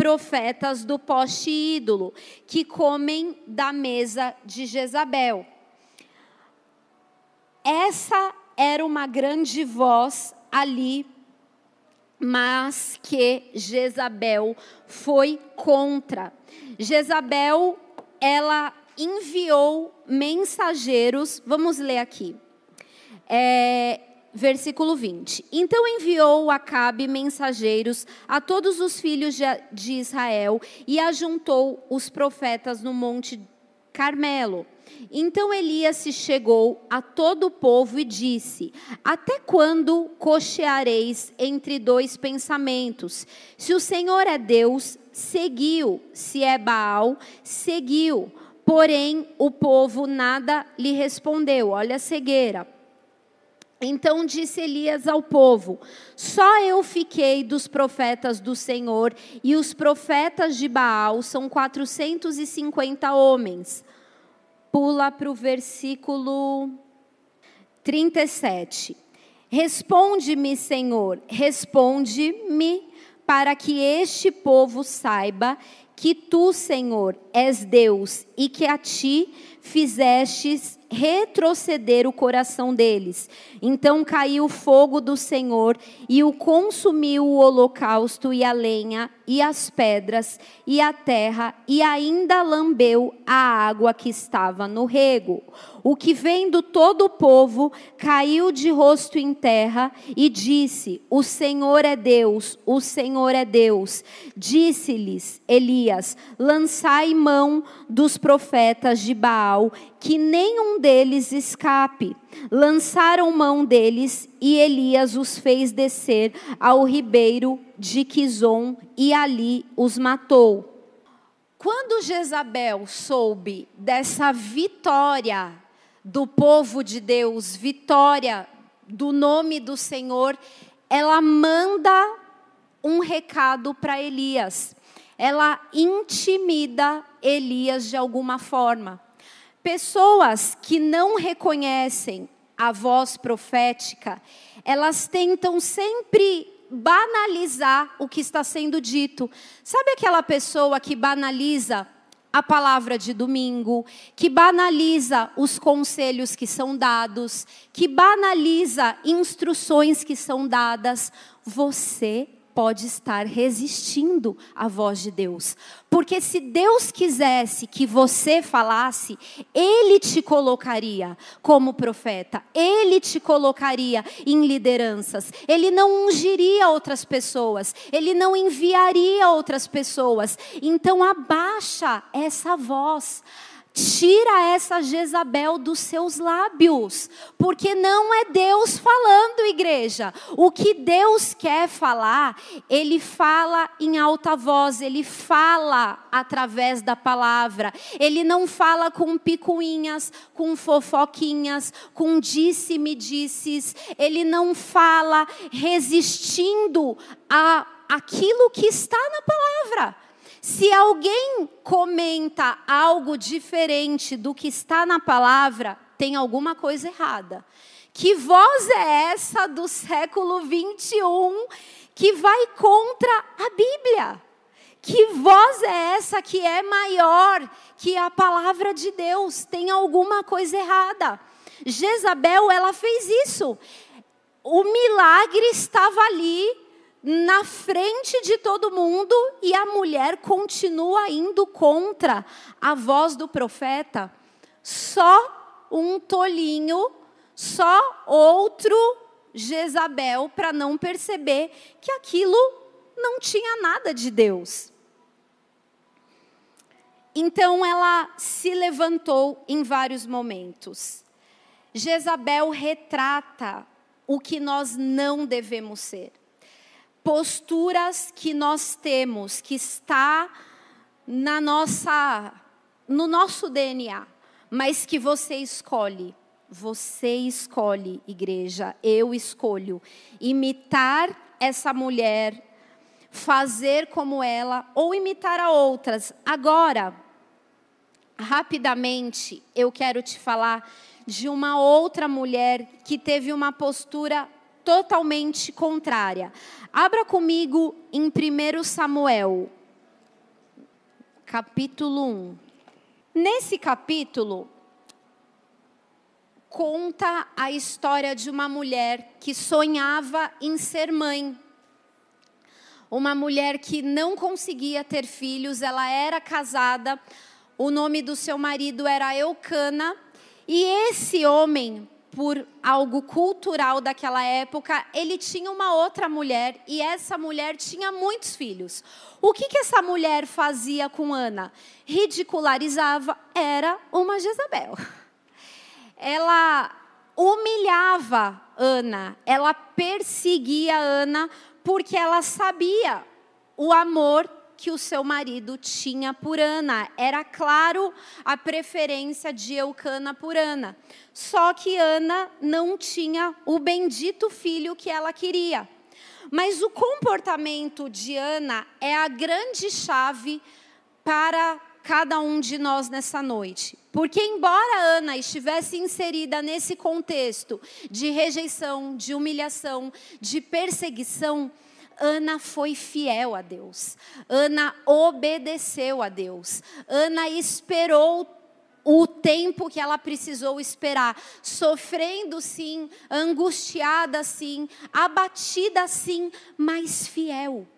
profetas do poste ídolo, que comem da mesa de Jezabel. Essa era uma grande voz ali, mas que Jezabel foi contra. Jezabel, ela enviou mensageiros, vamos ler aqui. É, versículo 20. Então enviou Acabe mensageiros a todos os filhos de Israel e ajuntou os profetas no monte Carmelo. Então Elias se chegou a todo o povo e disse: Até quando cocheareis entre dois pensamentos? Se o Senhor é Deus, seguiu, se é Baal, seguiu. Porém, o povo nada lhe respondeu. Olha a cegueira. Então disse Elias ao povo: Só eu fiquei dos profetas do Senhor, e os profetas de Baal são 450 homens. Pula para o versículo 37. Responde-me, Senhor, responde-me, para que este povo saiba que tu, Senhor, és Deus e que a ti fizestes retroceder o coração deles. Então caiu o fogo do Senhor e o consumiu o holocausto e a lenha e as pedras e a terra e ainda lambeu a água que estava no rego. O que vendo todo o povo caiu de rosto em terra e disse: O Senhor é Deus, o Senhor é Deus. Disse-lhes Elias: Lançai mão dos profetas de Baal, que nenhum deles escape. Lançaram mão deles e Elias os fez descer ao ribeiro de Quizon e ali os matou. Quando Jezabel soube dessa vitória do povo de Deus, vitória do nome do Senhor, ela manda um recado para Elias. Ela intimida Elias de alguma forma. Pessoas que não reconhecem a voz profética, elas tentam sempre banalizar o que está sendo dito. Sabe aquela pessoa que banaliza a palavra de domingo, que banaliza os conselhos que são dados, que banaliza instruções que são dadas? Você pode estar resistindo à voz de Deus. Porque se Deus quisesse que você falasse, Ele te colocaria como profeta, Ele te colocaria em lideranças, Ele não ungiria outras pessoas, Ele não enviaria outras pessoas. Então abaixa essa voz. Tira essa Jezabel dos seus lábios, porque não é Deus falando, igreja. O que Deus quer falar, Ele fala em alta voz, Ele fala através da palavra. Ele não fala com picuinhas, com fofoquinhas, com disse-me disses. Ele não fala resistindo a aquilo que está na palavra. Se alguém comenta algo diferente do que está na palavra, tem alguma coisa errada. Que voz é essa do século 21 que vai contra a Bíblia? Que voz é essa que é maior que a palavra de Deus? Tem alguma coisa errada. Jezabel, ela fez isso. O milagre estava ali, na frente de todo mundo e a mulher continua indo contra a voz do profeta. Só um tolinho, só outro Jezabel para não perceber que aquilo não tinha nada de Deus. Então ela se levantou em vários momentos. Jezabel retrata o que nós não devemos ser posturas que nós temos, que está na nossa, no nosso DNA, mas que você escolhe. Você escolhe, igreja, eu escolho imitar essa mulher, fazer como ela ou imitar a outras. Agora, rapidamente, eu quero te falar de uma outra mulher que teve uma postura totalmente contrária. Abra comigo em 1 Samuel, capítulo 1. Nesse capítulo, conta a história de uma mulher que sonhava em ser mãe. Uma mulher que não conseguia ter filhos, ela era casada, o nome do seu marido era Eucana, e esse homem por algo cultural daquela época, ele tinha uma outra mulher e essa mulher tinha muitos filhos. O que, que essa mulher fazia com Ana? Ridicularizava, era uma Jezabel. Ela humilhava Ana, ela perseguia Ana porque ela sabia o amor que o seu marido tinha por Ana. Era claro a preferência de Eucana por Ana. Só que Ana não tinha o bendito filho que ela queria. Mas o comportamento de Ana é a grande chave para cada um de nós nessa noite. Porque, embora Ana estivesse inserida nesse contexto de rejeição, de humilhação, de perseguição, Ana foi fiel a Deus. Ana obedeceu a Deus. Ana esperou o tempo que ela precisou esperar, sofrendo sim, angustiada sim, abatida sim, mas fiel.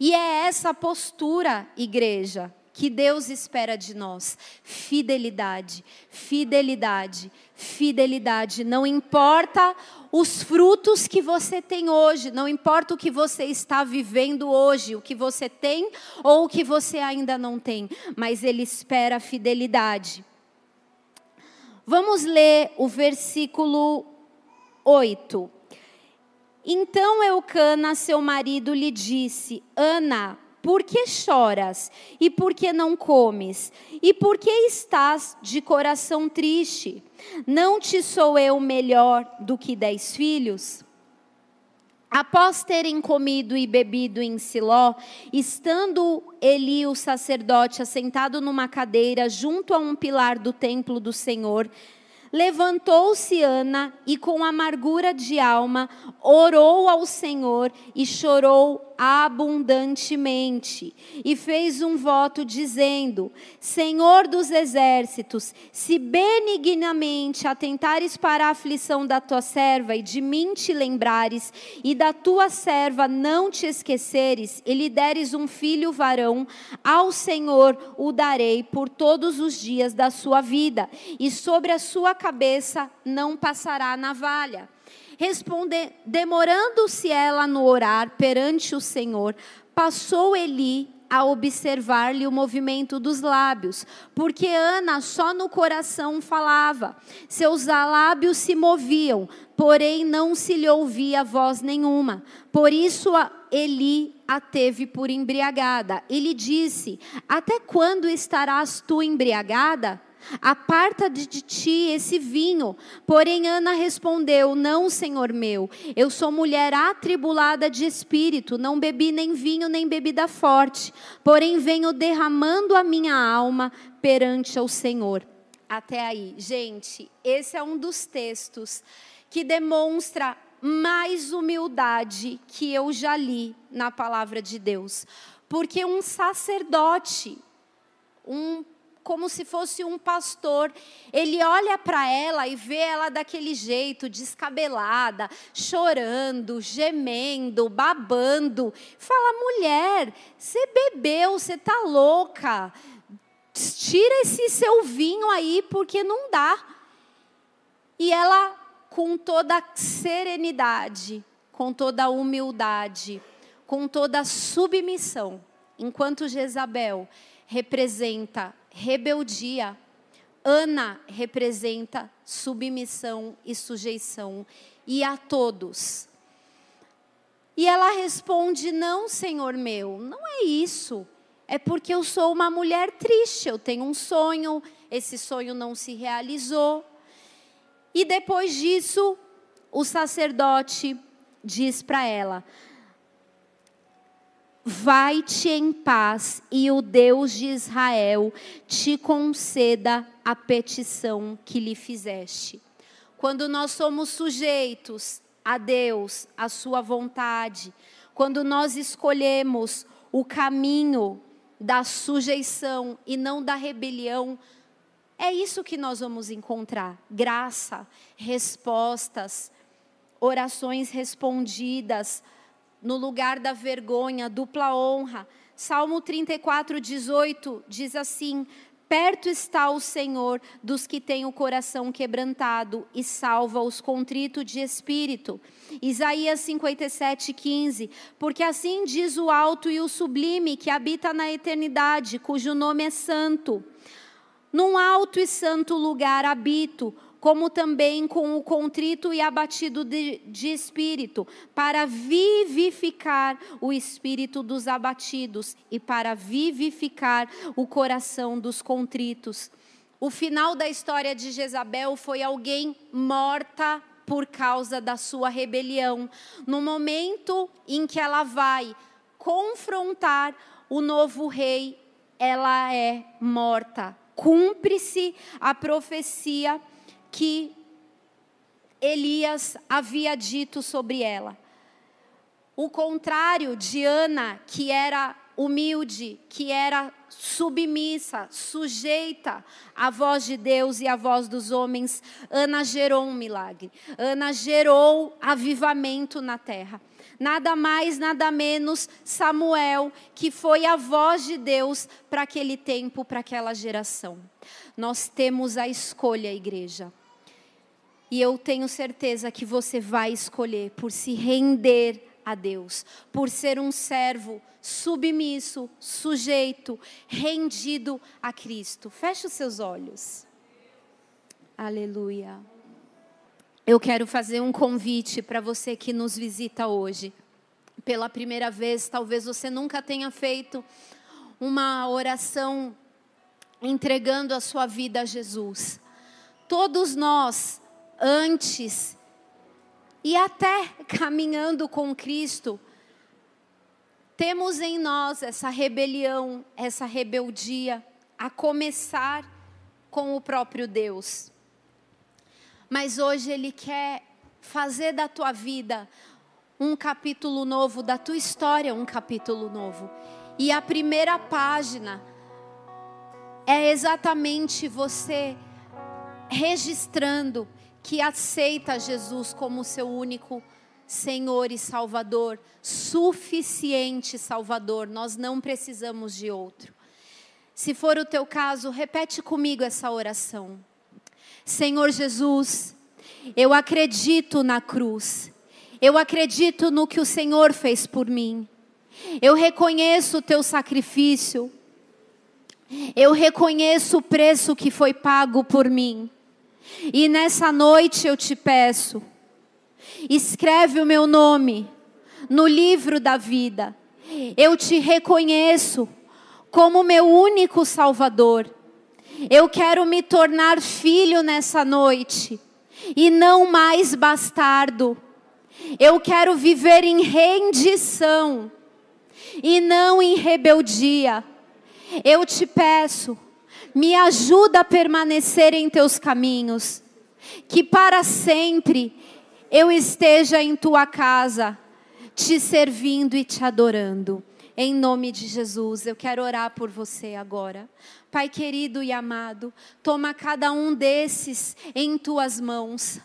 E é essa postura, igreja, que Deus espera de nós: fidelidade, fidelidade, fidelidade. Não importa os frutos que você tem hoje, não importa o que você está vivendo hoje, o que você tem ou o que você ainda não tem, mas Ele espera a fidelidade. Vamos ler o versículo 8. Então Eucana, seu marido, lhe disse: Ana, por que choras? E por que não comes? E por que estás de coração triste? Não te sou eu melhor do que dez filhos? Após terem comido e bebido em Siló, estando Eli, o sacerdote, assentado numa cadeira junto a um pilar do templo do Senhor, Levantou-se Ana e, com amargura de alma, orou ao Senhor e chorou abundantemente. E fez um voto dizendo: Senhor dos exércitos, se benignamente atentares para a aflição da tua serva e de mim te lembrares, e da tua serva não te esqueceres, e lhe deres um filho varão, ao Senhor o darei por todos os dias da sua vida, e sobre a sua cabeça não passará navalha. Responde, demorando-se ela no orar perante o Senhor, passou Eli a observar-lhe o movimento dos lábios, porque Ana só no coração falava, seus lábios se moviam, porém não se lhe ouvia voz nenhuma. Por isso Eli a teve por embriagada. Ele disse: Até quando estarás tu embriagada? Aparta de ti esse vinho. Porém, Ana respondeu: Não, senhor meu, eu sou mulher atribulada de espírito, não bebi nem vinho nem bebida forte, porém venho derramando a minha alma perante ao Senhor. Até aí, gente, esse é um dos textos que demonstra mais humildade que eu já li na palavra de Deus. Porque um sacerdote, um como se fosse um pastor. Ele olha para ela e vê ela daquele jeito, descabelada, chorando, gemendo, babando. Fala: mulher, você bebeu, você tá louca. Tira esse seu vinho aí, porque não dá. E ela, com toda serenidade, com toda humildade, com toda submissão, enquanto Jezabel representa rebeldia. Ana representa submissão e sujeição, e a todos. E ela responde: Não, Senhor meu, não é isso. É porque eu sou uma mulher triste, eu tenho um sonho, esse sonho não se realizou. E depois disso, o sacerdote diz para ela: Vai-te em paz e o Deus de Israel te conceda a petição que lhe fizeste. Quando nós somos sujeitos a Deus, a Sua vontade, quando nós escolhemos o caminho da sujeição e não da rebelião, é isso que nós vamos encontrar: graça, respostas, orações respondidas no lugar da vergonha, dupla honra. Salmo 34, 18 diz assim: Perto está o Senhor dos que têm o coração quebrantado e salva os contritos de espírito. Isaías 57, 15. Porque assim diz o alto e o sublime que habita na eternidade, cujo nome é santo. Num alto e santo lugar habito como também com o contrito e abatido de, de, espírito, para vivificar o espírito dos abatidos e para vivificar o coração dos contritos. O final da história de Jezabel foi alguém morta por causa da sua rebelião. No momento em que ela vai confrontar o novo rei, ela é morta. Cumpre-se a profecia que Elias havia dito sobre ela. O contrário de Ana, que era humilde, que era submissa, sujeita à voz de Deus e à voz dos homens, Ana gerou um milagre. Ana gerou avivamento na terra. Nada mais, nada menos, Samuel, que foi a voz de Deus para aquele tempo, para aquela geração. Nós temos a escolha, igreja. E eu tenho certeza que você vai escolher por se render a Deus, por ser um servo submisso, sujeito, rendido a Cristo. Feche os seus olhos. Aleluia. Eu quero fazer um convite para você que nos visita hoje. Pela primeira vez, talvez você nunca tenha feito uma oração entregando a sua vida a Jesus. Todos nós antes e até caminhando com Cristo, temos em nós essa rebelião, essa rebeldia, a começar com o próprio Deus. Mas hoje Ele quer fazer da tua vida um capítulo novo, da tua história um capítulo novo. E a primeira página é exatamente você registrando que aceita Jesus como seu único Senhor e Salvador, suficiente Salvador, nós não precisamos de outro. Se for o teu caso, repete comigo essa oração. Senhor Jesus, eu acredito na cruz, eu acredito no que o Senhor fez por mim, eu reconheço o teu sacrifício, eu reconheço o preço que foi pago por mim. E nessa noite eu te peço, escreve o meu nome no livro da vida. Eu te reconheço como meu único Salvador. Eu quero me tornar filho nessa noite e não mais bastardo. Eu quero viver em rendição e não em rebeldia. Eu te peço, me ajuda a permanecer em teus caminhos, que para sempre eu esteja em tua casa, te servindo e te adorando. Em nome de Jesus, eu quero orar por você agora. Pai querido e amado, toma cada um desses em tuas mãos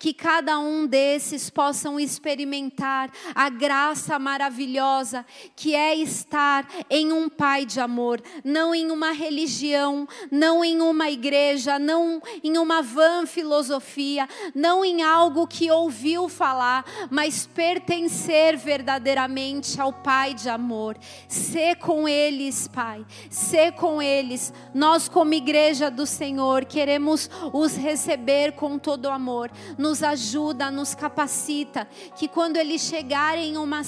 que cada um desses possam experimentar a graça maravilhosa que é estar em um Pai de amor, não em uma religião, não em uma igreja, não em uma vã filosofia, não em algo que ouviu falar, mas pertencer verdadeiramente ao Pai de amor. Ser com eles, Pai, ser com eles. Nós, como igreja do Senhor, queremos os receber com todo amor. Nos ajuda, nos capacita, que quando eles chegarem em uma,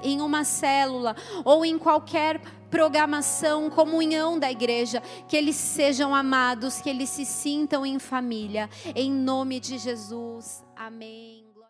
em uma célula ou em qualquer programação, comunhão da igreja, que eles sejam amados, que eles se sintam em família. Em nome de Jesus. Amém.